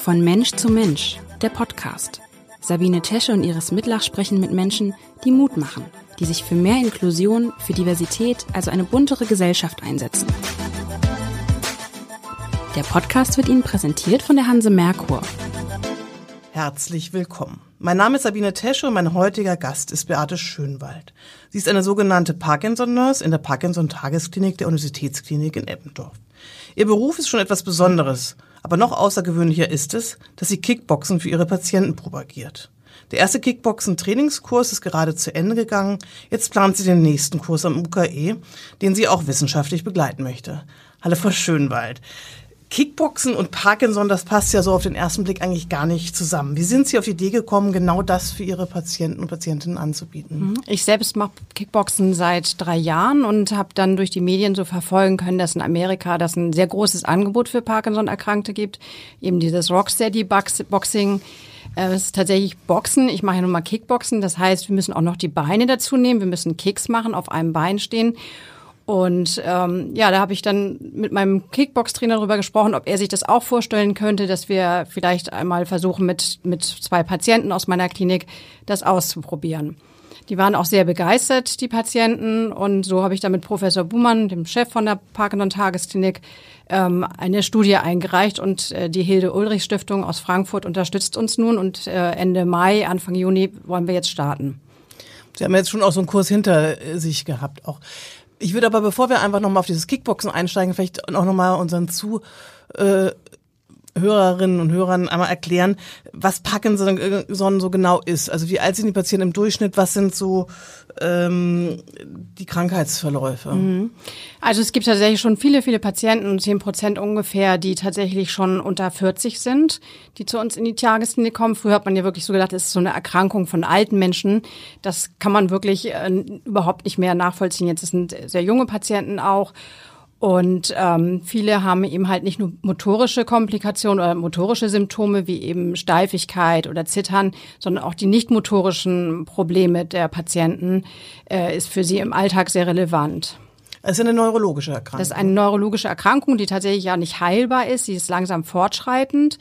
Von Mensch zu Mensch, der Podcast. Sabine Tesche und Iris Mitlach sprechen mit Menschen, die Mut machen, die sich für mehr Inklusion, für Diversität, also eine buntere Gesellschaft einsetzen. Der Podcast wird Ihnen präsentiert von der Hanse Merkur. Herzlich willkommen. Mein Name ist Sabine Tesche und mein heutiger Gast ist Beate Schönwald. Sie ist eine sogenannte Parkinson-Nurse in der Parkinson-Tagesklinik der Universitätsklinik in Eppendorf. Ihr Beruf ist schon etwas Besonderes, aber noch außergewöhnlicher ist es, dass sie Kickboxen für ihre Patienten propagiert. Der erste Kickboxen-Trainingskurs ist gerade zu Ende gegangen. Jetzt plant sie den nächsten Kurs am UKE, den sie auch wissenschaftlich begleiten möchte. Hallo Frau Schönwald. Kickboxen und Parkinson, das passt ja so auf den ersten Blick eigentlich gar nicht zusammen. Wie sind Sie auf die Idee gekommen, genau das für Ihre Patienten und Patientinnen anzubieten? Mhm. Ich selbst mache Kickboxen seit drei Jahren und habe dann durch die Medien so verfolgen können, dass in Amerika das ein sehr großes Angebot für Parkinson-Erkrankte gibt. Eben dieses Rocksteady-Boxing. Es ist tatsächlich Boxen. Ich mache ja nun mal Kickboxen. Das heißt, wir müssen auch noch die Beine dazu nehmen. Wir müssen Kicks machen, auf einem Bein stehen. Und ähm, ja, da habe ich dann mit meinem Kickbox-Trainer darüber gesprochen, ob er sich das auch vorstellen könnte, dass wir vielleicht einmal versuchen, mit, mit zwei Patienten aus meiner Klinik das auszuprobieren. Die waren auch sehr begeistert, die Patienten. Und so habe ich dann mit Professor Buhmann, dem Chef von der Parkinson-Tagesklinik, ähm, eine Studie eingereicht. Und äh, die Hilde Ulrich Stiftung aus Frankfurt unterstützt uns nun. Und äh, Ende Mai, Anfang Juni wollen wir jetzt starten. Sie haben jetzt schon auch so einen Kurs hinter sich gehabt. Auch ich würde aber, bevor wir einfach nochmal auf dieses Kickboxen einsteigen, vielleicht auch nochmal unseren Zuhörerinnen und Hörern einmal erklären, was Parkinson so genau ist. Also wie alt sind die Patienten im Durchschnitt? Was sind so ähm, die Krankheitsverläufe? Mhm. Also es gibt tatsächlich schon viele, viele Patienten, zehn Prozent ungefähr, die tatsächlich schon unter 40 sind, die zu uns in die Tagesklinik kommen. Früher hat man ja wirklich so gedacht, es ist so eine Erkrankung von alten Menschen. Das kann man wirklich äh, überhaupt nicht mehr nachvollziehen. Jetzt sind sehr junge Patienten auch. Und ähm, viele haben eben halt nicht nur motorische Komplikationen oder motorische Symptome wie eben Steifigkeit oder Zittern, sondern auch die nicht motorischen Probleme der Patienten äh, ist für sie im Alltag sehr relevant. Es ist eine neurologische Erkrankung. Das ist eine neurologische Erkrankung, die tatsächlich ja nicht heilbar ist. Sie ist langsam fortschreitend.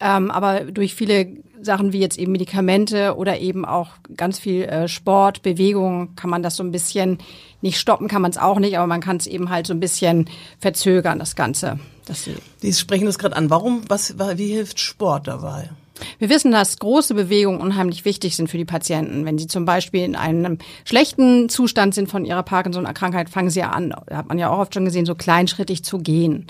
Ähm, aber durch viele Sachen wie jetzt eben Medikamente oder eben auch ganz viel äh, Sport, Bewegung kann man das so ein bisschen nicht stoppen, kann man es auch nicht, aber man kann es eben halt so ein bisschen verzögern, das Ganze. Das Sie, sprechen das gerade an. Warum, was, wie hilft Sport dabei? Wir wissen, dass große Bewegungen unheimlich wichtig sind für die Patienten. Wenn sie zum Beispiel in einem schlechten Zustand sind von ihrer Parkinson-Erkrankheit, fangen sie ja an, hat man ja auch oft schon gesehen, so kleinschrittig zu gehen.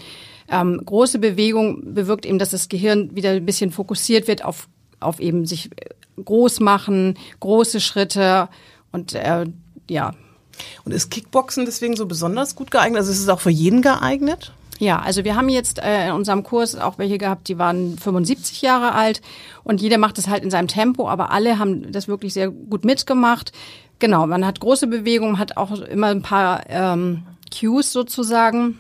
Ähm, große Bewegung bewirkt eben, dass das Gehirn wieder ein bisschen fokussiert wird auf, auf eben sich groß machen, große Schritte und äh, ja. Und ist Kickboxen deswegen so besonders gut geeignet? Also ist es auch für jeden geeignet? Ja, also wir haben jetzt äh, in unserem Kurs auch welche gehabt, die waren 75 Jahre alt und jeder macht es halt in seinem Tempo, aber alle haben das wirklich sehr gut mitgemacht. Genau, man hat große Bewegungen, hat auch immer ein paar ähm, Cues sozusagen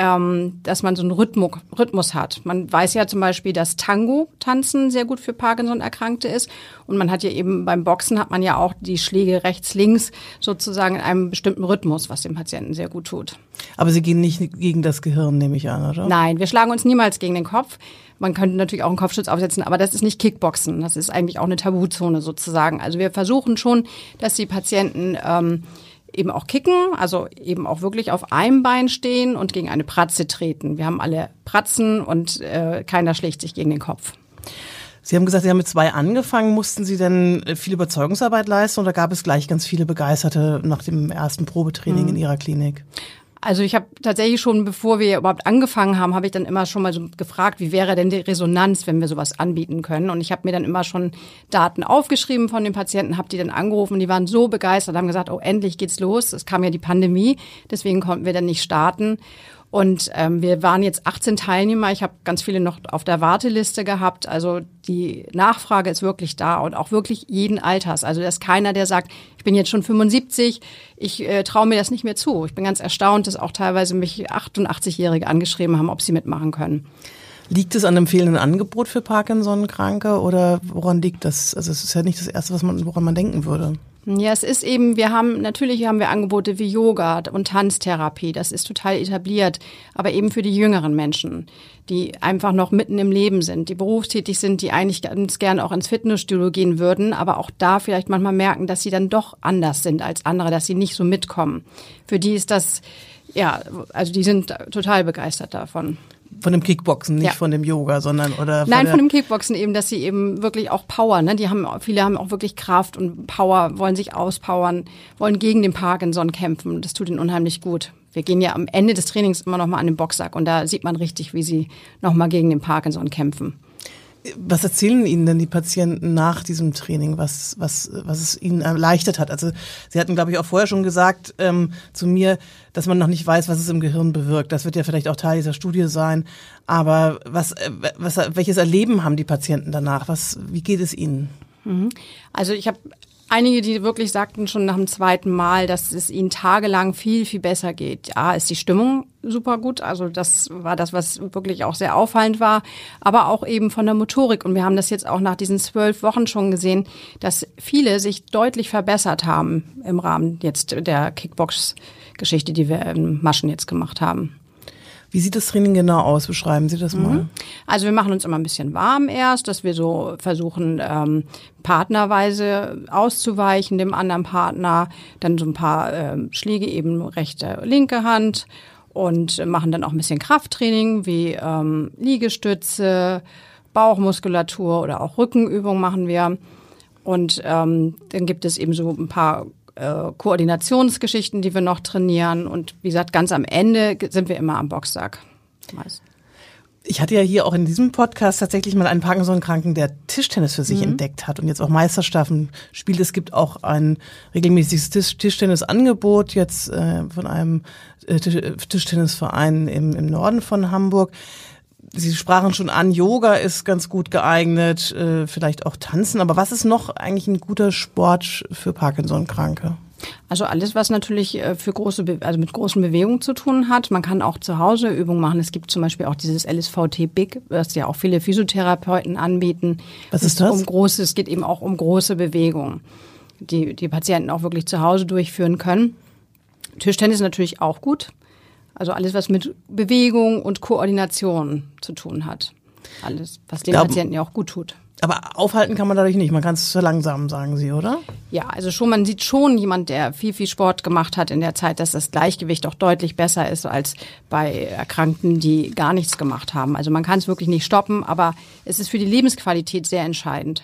ähm, dass man so einen Rhythmus, Rhythmus hat. Man weiß ja zum Beispiel, dass Tango-Tanzen sehr gut für Parkinson-Erkrankte ist. Und man hat ja eben beim Boxen hat man ja auch die Schläge rechts, links sozusagen in einem bestimmten Rhythmus, was dem Patienten sehr gut tut. Aber Sie gehen nicht gegen das Gehirn, nehme ich an, oder? Nein, wir schlagen uns niemals gegen den Kopf. Man könnte natürlich auch einen Kopfschutz aufsetzen, aber das ist nicht Kickboxen. Das ist eigentlich auch eine Tabuzone sozusagen. Also wir versuchen schon, dass die Patienten ähm, eben auch kicken, also eben auch wirklich auf einem Bein stehen und gegen eine Pratze treten. Wir haben alle Pratzen und äh, keiner schlägt sich gegen den Kopf. Sie haben gesagt, Sie haben mit zwei angefangen. Mussten Sie denn viel Überzeugungsarbeit leisten oder gab es gleich ganz viele Begeisterte nach dem ersten Probetraining hm. in Ihrer Klinik? Also ich habe tatsächlich schon, bevor wir überhaupt angefangen haben, habe ich dann immer schon mal so gefragt, wie wäre denn die Resonanz, wenn wir sowas anbieten können. Und ich habe mir dann immer schon Daten aufgeschrieben von den Patienten, habe die dann angerufen, die waren so begeistert, haben gesagt, oh, endlich geht's los. Es kam ja die Pandemie, deswegen konnten wir dann nicht starten. Und ähm, wir waren jetzt 18 Teilnehmer. Ich habe ganz viele noch auf der Warteliste gehabt. Also die Nachfrage ist wirklich da und auch wirklich jeden Alters. Also da ist keiner, der sagt, ich bin jetzt schon 75, ich äh, traue mir das nicht mehr zu. Ich bin ganz erstaunt, dass auch teilweise mich 88-Jährige angeschrieben haben, ob sie mitmachen können. Liegt es an einem fehlenden Angebot für Parkinson-Kranke oder woran liegt das? Also es ist ja nicht das Erste, was man, woran man denken würde. Ja, es ist eben, wir haben, natürlich haben wir Angebote wie Yoga und Tanztherapie, das ist total etabliert, aber eben für die jüngeren Menschen, die einfach noch mitten im Leben sind, die berufstätig sind, die eigentlich ganz gern auch ins Fitnessstudio gehen würden, aber auch da vielleicht manchmal merken, dass sie dann doch anders sind als andere, dass sie nicht so mitkommen. Für die ist das, ja, also die sind total begeistert davon. Von dem Kickboxen, nicht Ja. von dem Yoga, sondern oder Nein, der, von dem Kickboxen eben, dass sie eben wirklich auch Power, ne? Die haben, viele haben auch wirklich Kraft und Power, wollen sich auspowern, wollen gegen den Parkinson kämpfen. Das tut ihnen unheimlich gut. Wir gehen ja am Ende des Trainings immer noch mal an den Boxsack und da sieht man richtig, wie sie noch mal gegen den Parkinson kämpfen. Was erzählen Ihnen denn die Patienten nach diesem Training, was, was, was es ihnen erleichtert hat? Also Sie hatten, glaube ich, auch vorher schon gesagt ähm, zu mir, dass man noch nicht weiß, was es im Gehirn bewirkt. Das wird ja vielleicht auch Teil dieser Studie sein. Aber was, äh, was, welches Erleben haben die Patienten danach? Was, wie geht es ihnen? Also ich habe einige, die wirklich sagten schon nach dem zweiten Mal, dass es ihnen tagelang viel, viel besser geht. A, ist die Stimmung super gut. Also das war das, was wirklich auch sehr auffallend war. Aber auch eben von der Motorik. Und wir haben das jetzt auch nach diesen zwölf Wochen schon gesehen, dass viele sich deutlich verbessert haben im Rahmen jetzt der Kickbox-Geschichte, die wir in Maschen jetzt gemacht haben. Wie sieht das Training genau aus? Beschreiben Sie das mal. Also wir machen uns immer ein bisschen warm erst, dass wir so versuchen, ähm, partnerweise auszuweichen dem anderen Partner. Dann so ein paar ähm, Schläge eben rechte, linke Hand und machen dann auch ein bisschen Krafttraining wie ähm, Liegestütze, Bauchmuskulatur oder auch Rückenübungen machen wir. Und ähm, dann gibt es eben so ein paar äh, Koordinationsgeschichten, die wir noch trainieren. Und wie gesagt, ganz am Ende sind wir immer am Boxsack. Meist. Ich hatte ja hier auch in diesem Podcast tatsächlich mal einen Parkinson-Kranken, der Tischtennis für sich entdeckt hat und jetzt auch Meisterschaften spielt. Es gibt auch ein regelmäßiges Tisch Tischtennisangebot jetzt äh, von einem äh, Tisch Tischtennisverein im, im Norden von Hamburg. Sie sprachen schon an, Yoga ist ganz gut geeignet, äh, vielleicht auch Tanzen. Aber was ist noch eigentlich ein guter Sport für Parkinson-Kranke? Also alles, was natürlich äh, für große, Be also mit großen Bewegungen zu tun hat. Man kann auch zu Hause Übungen machen. Es gibt zum Beispiel auch dieses LSVT Big, was ja auch viele Physiotherapeuten anbieten. Was ist das? Um große, es geht eben auch um große Bewegungen, die die Patienten auch wirklich zu Hause durchführen können. Tischtennis ist natürlich auch gut. Also alles, was mit Bewegung und Koordination zu tun hat. Alles, was den Glauben- Patienten ja auch gut tut. Aber aufhalten kann man dadurch nicht. Man kann es verlangsamen, sagen Sie, oder? Ja, also schon, man sieht schon jemand, der viel, viel Sport gemacht hat in der Zeit, dass das Gleichgewicht auch deutlich besser ist als bei Erkrankten, die gar nichts gemacht haben. Also man kann es wirklich nicht stoppen, aber es ist für die Lebensqualität sehr entscheidend.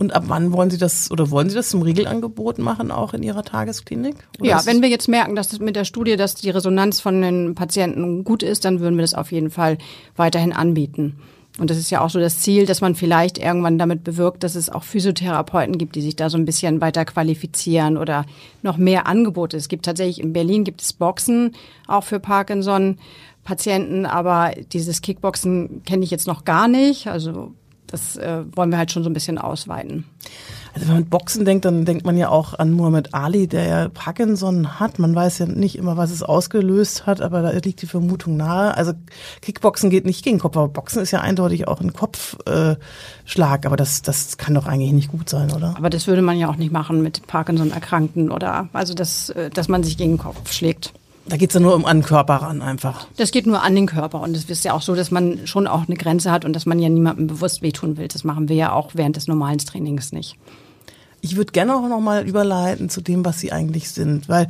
Und ab wann wollen Sie das oder wollen Sie das zum Regelangebot machen, auch in Ihrer Tagesklinik? Oder ja, wenn wir jetzt merken, dass das mit der Studie, dass die Resonanz von den Patienten gut ist, dann würden wir das auf jeden Fall weiterhin anbieten. Und das ist ja auch so das Ziel, dass man vielleicht irgendwann damit bewirkt, dass es auch Physiotherapeuten gibt, die sich da so ein bisschen weiter qualifizieren oder noch mehr Angebote. Es gibt tatsächlich in Berlin gibt es Boxen auch für Parkinson-Patienten, aber dieses Kickboxen kenne ich jetzt noch gar nicht. Also das äh, wollen wir halt schon so ein bisschen ausweiten. Also wenn man Boxen denkt, dann denkt man ja auch an Muhammad Ali, der ja Parkinson hat. Man weiß ja nicht immer, was es ausgelöst hat, aber da liegt die Vermutung nahe. Also Kickboxen geht nicht gegen Kopf, aber Boxen ist ja eindeutig auch ein Kopfschlag. Schlag. aber das, das kann doch eigentlich nicht gut sein, oder? Aber das würde man ja auch nicht machen mit Parkinson-Erkrankten oder also das, äh, dass man sich gegen den Kopf schlägt. Da geht's ja nur um an den Körper ran einfach. Das geht nur an den Körper und es ist ja auch so, dass man schon auch eine Grenze hat und dass man ja niemandem bewusst wehtun will. Das machen wir ja auch während des normalen Trainings nicht. Ich würde gerne auch noch mal überleiten zu dem, was Sie eigentlich sind, weil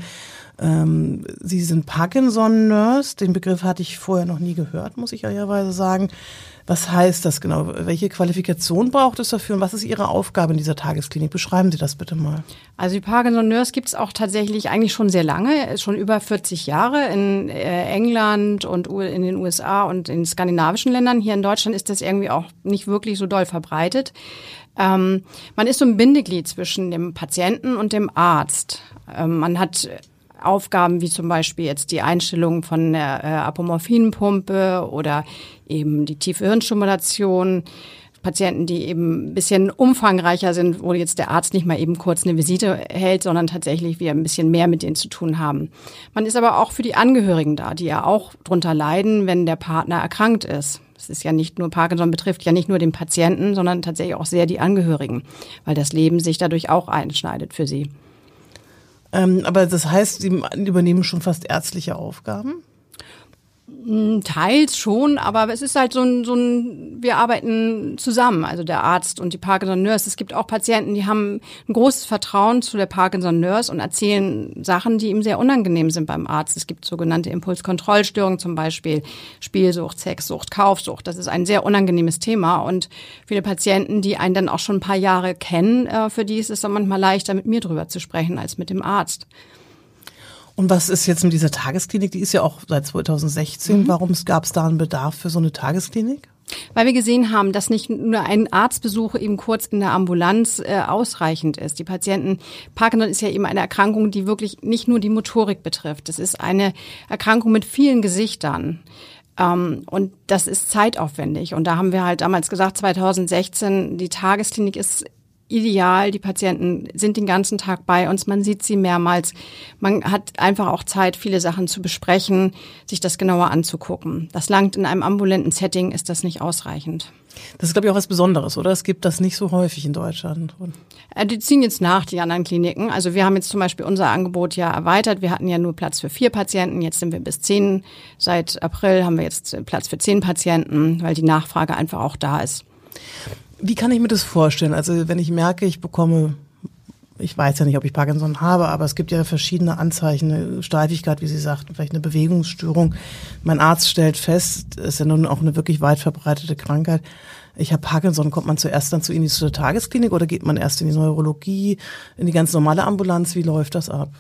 ähm, Sie sind Parkinson-Nurse. Den Begriff hatte ich vorher noch nie gehört, muss ich ehrlicherweise sagen. Was heißt das genau? Welche Qualifikation braucht es dafür und was ist Ihre Aufgabe in dieser Tagesklinik? Beschreiben Sie das bitte mal. Also die Parkinson Nurse gibt es auch tatsächlich eigentlich schon sehr lange, schon über 40 Jahre in äh, England und in den USA und in skandinavischen Ländern. Hier in Deutschland ist das irgendwie auch nicht wirklich so doll verbreitet. Ähm, man ist so ein Bindeglied zwischen dem Patienten und dem Arzt. Ähm, man hat Aufgaben wie zum Beispiel jetzt die Einstellung von der äh, Apomorphinpumpe oder eben die tiefe Hirnstimulation. Patienten, die eben ein bisschen umfangreicher sind, wo jetzt der Arzt nicht mal eben kurz eine Visite hält, sondern tatsächlich wir ein bisschen mehr mit denen zu tun haben. Man ist aber auch für die Angehörigen da, die ja auch drunter leiden, wenn der Partner erkrankt ist. Es ist ja nicht nur Parkinson betrifft ja nicht nur den Patienten, sondern tatsächlich auch sehr die Angehörigen, weil das Leben sich dadurch auch einschneidet für sie. Ähm, aber das heißt, Sie übernehmen schon fast ärztliche Aufgaben? Hm, teils schon, aber es ist halt so ein, so ein, wir arbeiten zusammen, also der Arzt und die Parkinson-Nurse. Es gibt auch Patienten, die haben ein großes Vertrauen zu der Parkinson-Nurse und erzählen Sachen, die ihm sehr unangenehm sind beim Arzt. Es gibt sogenannte Impulskontrollstörungen zum Beispiel, Spielsucht, Sexsucht, Kaufsucht. Das ist ein sehr unangenehmes Thema und viele Patienten, die einen dann auch schon ein paar Jahre kennen, äh, für die ist es dann manchmal leichter, mit mir drüber zu sprechen als mit dem Arzt. Und was ist jetzt mit dieser Tagesklinik? Die ist ja auch seit 2016. Mhm. Warum gab es da einen Bedarf für so eine Tagesklinik? Weil wir gesehen haben, dass nicht nur ein Arztbesuch eben kurz in der Ambulanz äh, ausreichend ist. Die Patienten, Parkinson ist ja eben eine Erkrankung, die wirklich nicht nur die Motorik betrifft. Es ist eine Erkrankung mit vielen Gesichtern. Ähm, und das ist zeitaufwendig. Und da haben wir halt damals gesagt, 2016, die Tagesklinik ist ideal. Die Patienten sind den ganzen Tag bei uns. Man sieht sie mehrmals. Man hat einfach auch Zeit, viele Sachen zu besprechen, sich das genauer anzugucken. Das langt in einem ambulanten Setting, ist das nicht ausreichend. Das ist, glaube ich, auch was Besonderes, oder? Es gibt das nicht so häufig in Deutschland. Äh, die ziehen jetzt nach, die anderen Kliniken. Also wir haben jetzt zum Beispiel unser Angebot ja erweitert. Wir hatten ja nur Platz für vier Patienten. Jetzt sind wir bis zehn. Seit April haben wir jetzt Platz für zehn Patienten, weil die Nachfrage einfach auch da ist. Wie kann ich mir das vorstellen? Also wenn ich merke, ich bekomme, ich weiß ja nicht, ob ich Parkinson habe, aber es gibt ja verschiedene Anzeichen, eine Steifigkeit, wie Sie sagten, vielleicht eine Bewegungsstörung. Mein Arzt stellt fest, es ist ja nun auch eine wirklich weit verbreitete Krankheit. Ich habe Parkinson, kommt man zuerst dann zu Ihnen zur Tagesklinik oder geht man erst in die Neurologie, in die ganz normale Ambulanz? Wie läuft das ab?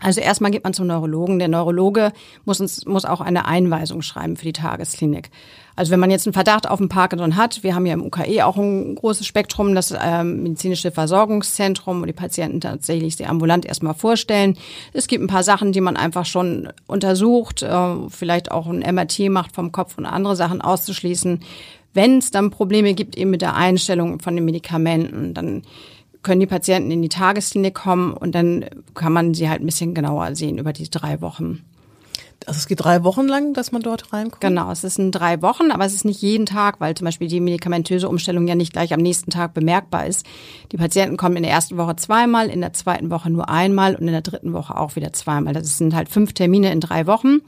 Also erstmal geht man zum Neurologen. Der Neurologe muss uns muss auch eine Einweisung schreiben für die Tagesklinik. Also wenn man jetzt einen Verdacht auf ein Parkinson hat, wir haben ja im UKE auch ein großes Spektrum, das ähm, medizinische Versorgungszentrum, wo die Patienten tatsächlich sehr ambulant erstmal vorstellen. Es gibt ein paar Sachen, die man einfach schon untersucht, äh, vielleicht auch ein MRT macht vom Kopf und andere Sachen auszuschließen. Wenn es dann Probleme gibt eben mit der Einstellung von den Medikamenten, dann können die Patienten in die Tagesklinik kommen und dann kann man sie halt ein bisschen genauer sehen über die drei Wochen. Also es geht drei Wochen lang, dass man dort reinkommt? Genau, es ist in drei Wochen, aber es ist nicht jeden Tag, weil zum Beispiel die medikamentöse Umstellung ja nicht gleich am nächsten Tag bemerkbar ist. Die Patienten kommen in der ersten Woche zweimal, in der zweiten Woche nur einmal und in der dritten Woche auch wieder zweimal. Das sind halt fünf Termine in drei Wochen.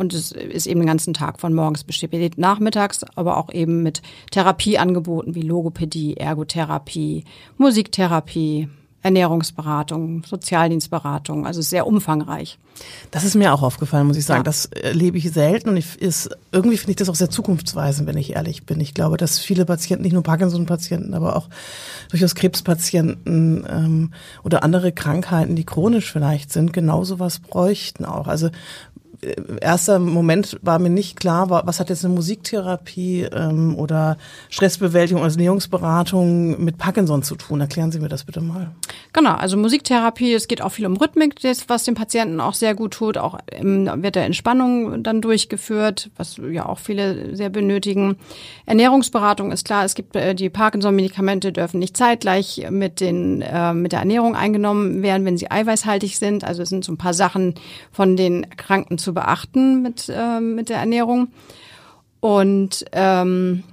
Und es ist eben den ganzen Tag von morgens bis spät nachmittags, aber auch eben mit Therapieangeboten wie Logopädie, Ergotherapie, Musiktherapie, Ernährungsberatung, Sozialdienstberatung, also sehr umfangreich. Das ist mir auch aufgefallen, muss ich sagen. Ja. Das erlebe ich selten und ich, ist, irgendwie finde ich das auch sehr zukunftsweisend, wenn ich ehrlich bin. Ich glaube, dass viele Patienten, nicht nur Parkinson-Patienten, aber auch durchaus Krebspatienten ähm, oder andere Krankheiten, die chronisch vielleicht sind, genauso was bräuchten auch. Also erster Moment war mir nicht klar, was hat jetzt eine Musiktherapie ähm, oder Stressbewältigung oder Ernährungsberatung mit Parkinson zu tun? Erklären Sie mir das bitte mal. Genau, also Musiktherapie, es geht auch viel um Rhythmik, das, was dem Patienten auch sehr gut tut. Auch ähm, wird der Entspannung dann durchgeführt, was ja auch viele sehr benötigen. Ernährungsberatung ist klar, es gibt äh, die Parkinson-Medikamente dürfen nicht zeitgleich mit den äh, mit der Ernährung eingenommen werden, wenn sie eiweißhaltig sind. Also es sind so ein paar Sachen von den Kranken zu zu beachten mit, äh, mit der Ernährung. Und ähm,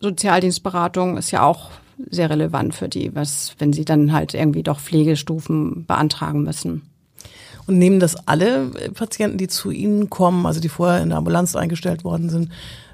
Sozialdienstberatung ist ja auch sehr relevant für die, was, wenn sie dann halt irgendwie doch Pflegestufen beantragen müssen. Und nehmen das alle Patienten, die zu Ihnen kommen, also die vorher in der Ambulanz eingestellt worden sind,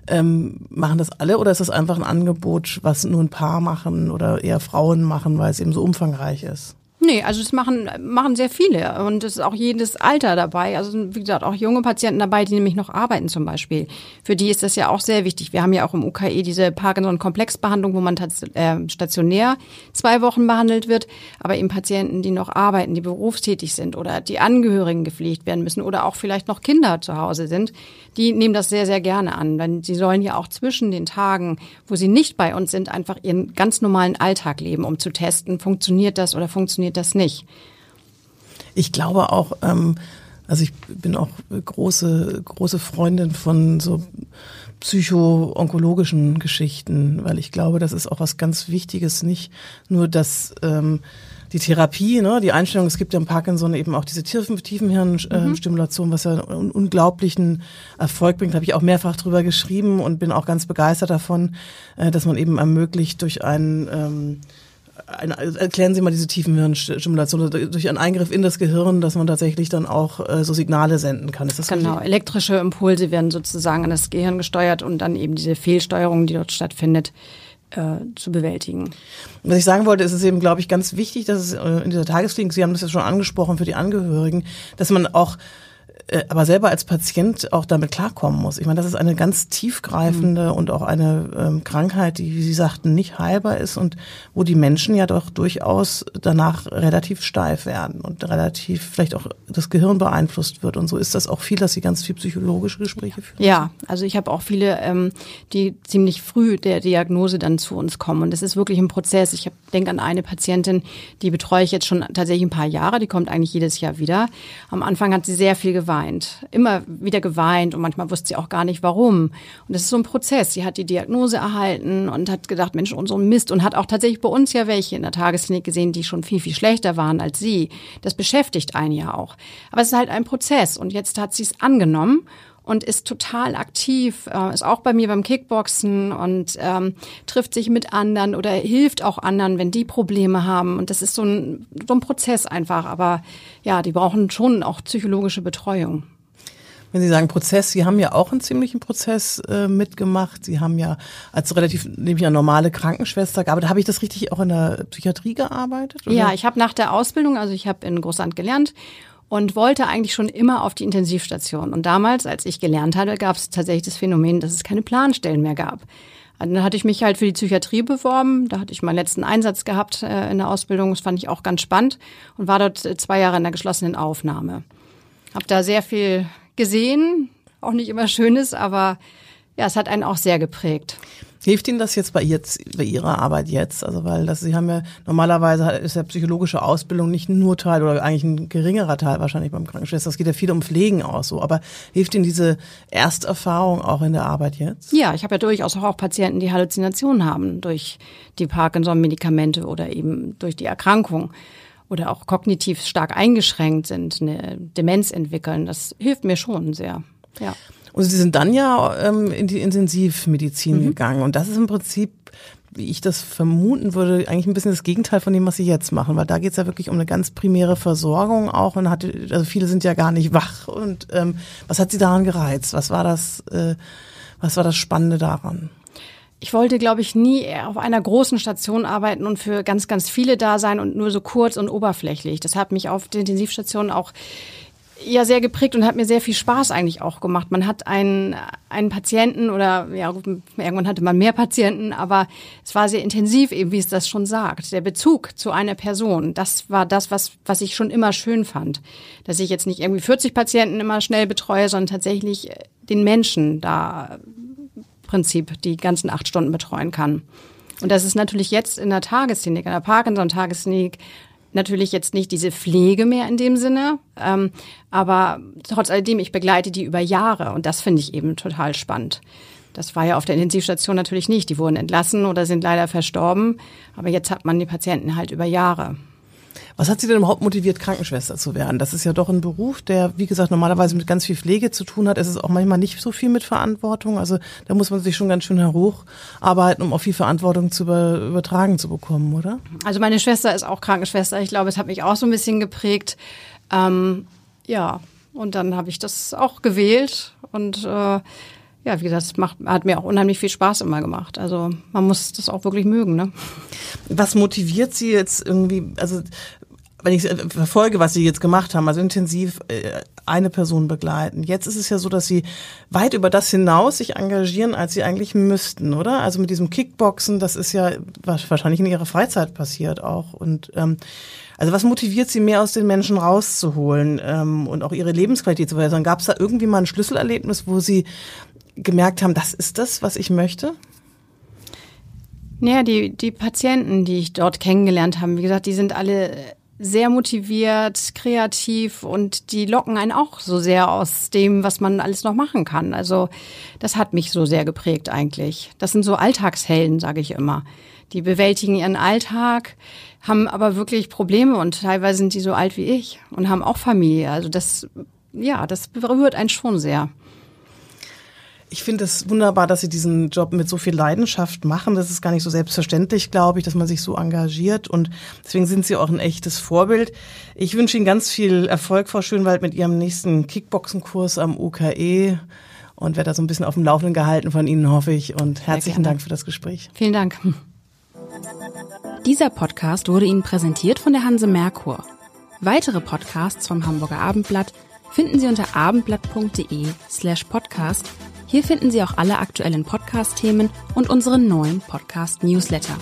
ähm, machen das alle oder ist das einfach ein Angebot, was nur ein Paar machen oder eher Frauen machen, weil es eben so umfangreich ist? Nee, also das machen, machen sehr viele und es ist auch jedes Alter dabei. Also wie gesagt, auch junge Patienten dabei, die nämlich noch arbeiten zum Beispiel. Für die ist das ja auch sehr wichtig. Wir haben ja auch im UKE diese Parkinson-Komplexbehandlung, wo man äh, stationär zwei Wochen behandelt wird, aber eben Patienten, die noch arbeiten, die berufstätig sind oder die Angehörigen gepflegt werden müssen oder auch vielleicht noch Kinder zu Hause sind, die nehmen das sehr, sehr gerne an. Denn sie sollen ja auch zwischen den Tagen, wo sie nicht bei uns sind, einfach ihren ganz normalen Alltag leben, um zu testen, funktioniert das oder funktioniert das nicht. Ich glaube auch, ähm, Also ich bin auch große, große Freundin von so psycho-onkologischen Geschichten, weil ich glaube, das ist auch was ganz Wichtiges, nicht nur das ähm, die Therapie, ne, die Einstellung, es gibt ja im Parkinson eben auch diese Tiefenhirnstimulation, mhm. was ja einen unglaublichen Erfolg bringt. Habe ich auch mehrfach drüber geschrieben und bin auch ganz begeistert davon, äh, dass man eben ermöglicht durch einen ähm, eine, erklären Sie mal diese Tiefenhirnstimulation durch einen Eingriff in das Gehirn, dass man tatsächlich dann auch äh, so Signale senden kann. Ist das genau, richtig? elektrische Impulse werden sozusagen an das Gehirn gesteuert und dann eben diese Fehlsteuerung, die dort stattfindet, äh, zu bewältigen. Was ich sagen wollte, ist es eben, glaube ich, ganz wichtig, dass es äh, in dieser Tagesklinik, Sie haben das ja schon angesprochen für die Angehörigen, dass man auch aber selber als Patient auch damit klarkommen muss. Ich meine, das ist eine ganz tiefgreifende mhm. und auch eine ähm, Krankheit, die, wie Sie sagten, nicht heilbar ist und wo die Menschen ja doch durchaus danach relativ steif werden und relativ vielleicht auch das Gehirn beeinflusst wird. Und so ist das auch viel, dass Sie ganz viel psychologische Gespräche führen. Ja, also ich habe auch viele, ähm, die ziemlich früh der Diagnose dann zu uns kommen. Und das ist wirklich ein Prozess. Ich denke an eine Patientin, die betreue ich jetzt schon tatsächlich ein paar Jahre, die kommt eigentlich jedes Jahr wieder. Am Anfang hat sie sehr viel geweint geweint, immer wieder geweint und manchmal wusste sie auch gar nicht warum. Und das ist so ein Prozess. Sie hat die Diagnose erhalten und hat gedacht, Mensch, und so Mist und hat auch tatsächlich bei uns ja welche in der Tagesklinik gesehen, die schon viel, viel schlechter waren als sie. Das beschäftigt einen ja auch. Aber es ist halt ein Prozess und jetzt hat sie es angenommen und ist total aktiv, äh, ist auch bei mir beim Kickboxen und ähm, trifft sich mit anderen oder hilft auch anderen, wenn die Probleme haben. Und das ist so ein, so ein Prozess einfach. Aber ja, die brauchen schon auch psychologische Betreuung. Wenn Sie sagen Prozess, Sie haben ja auch einen ziemlichen Prozess äh, mitgemacht. Sie haben ja als relativ, nämlich eine normale Krankenschwester gearbeitet. Habe ich das richtig auch in der Psychiatrie gearbeitet? Oder? Ja, ich habe nach der Ausbildung, also ich habe in Großland gelernt und wollte eigentlich schon immer auf die Intensivstation. Und damals, als ich gelernt hatte, gab es tatsächlich das Phänomen, dass es keine Planstellen mehr gab. Und dann hatte ich mich halt für die Psychiatrie beworben. Da hatte ich meinen letzten Einsatz gehabt äh, in der Ausbildung. Das fand ich auch ganz spannend und war dort äh, zwei Jahre in der geschlossenen Aufnahme. Hab da sehr viel gesehen, auch nicht immer Schönes, aber ja, es hat einen auch sehr geprägt. Hilft Ihnen das jetzt bei, jetzt bei Ihrer Arbeit jetzt? Also weil das, Sie haben ja normalerweise ist ja psychologische Ausbildung nicht nur Teil oder eigentlich ein geringerer Teil wahrscheinlich beim Krankenschwester. Es geht ja viel um Pflegen aus so. Aber hilft Ihnen diese Ersterfahrung auch in der Arbeit jetzt? Ja, ich habe ja durchaus auch Patienten, die Halluzinationen haben durch die Parkinson-Medikamente oder eben durch die Erkrankung oder auch kognitiv stark eingeschränkt sind, eine Demenz entwickeln. Das hilft mir schon sehr. Ja. Und Sie sind dann ja ähm, in die Intensivmedizin mhm. gegangen. Und das ist im Prinzip, wie ich das vermuten würde, eigentlich ein bisschen das Gegenteil von dem, was Sie jetzt machen. Weil da geht es ja wirklich um eine ganz primäre Versorgung auch. Und hat, also viele sind ja gar nicht wach. Und ähm, was hat Sie daran gereizt? Was war das, äh, was war das Spannende daran? Ich wollte, glaube ich, nie auf einer großen Station arbeiten und für ganz, ganz viele da sein und nur so kurz und oberflächlich. Das hat mich auf der Intensivstation auch ja sehr geprägt und hat mir sehr viel Spaß eigentlich auch gemacht. Man hat einen, einen Patienten oder ja, irgendwann hatte man mehr Patienten, aber es war sehr intensiv, eben wie es das schon sagt. Der Bezug zu einer Person, das war das, was, was ich schon immer schön fand. Dass ich jetzt nicht irgendwie 40 Patienten immer schnell betreue, sondern tatsächlich den Menschen da Prinzip die ganzen acht Stunden betreuen kann. Und das ist natürlich jetzt in der Tagesklinik, in der Parkinson-Tagesklinik natürlich jetzt nicht diese Pflege mehr in dem Sinne, ähm, aber trotz alledem, ich begleite die über Jahre und das finde ich eben total spannend. Das war ja auf der Intensivstation natürlich nicht. Die wurden entlassen oder sind leider verstorben, aber jetzt hat man die Patienten halt über Jahre. Was hat Sie denn überhaupt motiviert, Krankenschwester zu werden? Das ist ja doch ein Beruf, der, wie gesagt, normalerweise mit ganz viel Pflege zu tun hat. Es ist auch manchmal nicht so viel mit Verantwortung. Also da muss man sich schon ganz schön hocharbeiten, um auch viel Verantwortung zu über, übertragen zu bekommen, oder? Also meine Schwester ist auch Krankenschwester. Ich glaube, es hat mich auch so ein bisschen geprägt. Ähm, ja, und dann habe ich das auch gewählt und äh, ja, wie gesagt, es macht, hat mir auch unheimlich viel Spaß immer gemacht. Also man muss das auch wirklich mögen. Ne? Was motiviert Sie jetzt irgendwie, also wenn ich verfolge, was Sie jetzt gemacht haben, also intensiv äh, eine Person begleiten. Jetzt ist es ja so, dass Sie weit über das hinaus sich engagieren, als Sie eigentlich müssten, oder? Also mit diesem Kickboxen, das ist ja wahrscheinlich in Ihrer Freizeit passiert auch. Und ähm, also was motiviert Sie mehr aus den Menschen rauszuholen ähm, und auch ihre Lebensqualität zu verbessern? Gab es da irgendwie mal ein Schlüsselerlebnis, wo Sie gemerkt haben, das ist das, was ich möchte? Ja, die, die Patienten, die ich dort kennengelernt habe, wie gesagt, die sind alle sehr motiviert, kreativ und die locken einen auch so sehr aus dem, was man alles noch machen kann. Also das hat mich so sehr geprägt eigentlich. Das sind so Alltagshelden, sage ich immer. Die bewältigen ihren Alltag, haben aber wirklich Probleme und teilweise sind die so alt wie ich und haben auch Familie. Also das, ja, das berührt einen schon sehr. Ich finde es wunderbar, dass Sie diesen Job mit so viel Leidenschaft machen. Das ist gar nicht so selbstverständlich, glaube ich, dass man sich so engagiert. Und deswegen sind Sie auch ein echtes Vorbild. Ich wünsche Ihnen ganz viel Erfolg, Frau Schönwald, mit Ihrem nächsten Kickboxenkurs am UKE und werde da so ein bisschen auf dem Laufenden gehalten von Ihnen, hoffe ich. Und herzlichen Dank für das Gespräch. Vielen Dank. Dieser Podcast wurde Ihnen präsentiert von der Hanse Merkur. Weitere Podcasts vom Hamburger Abendblatt finden Sie unter abendblatt.de slash podcast hier finden Sie auch alle aktuellen Podcast-Themen und unseren neuen Podcast-Newsletter.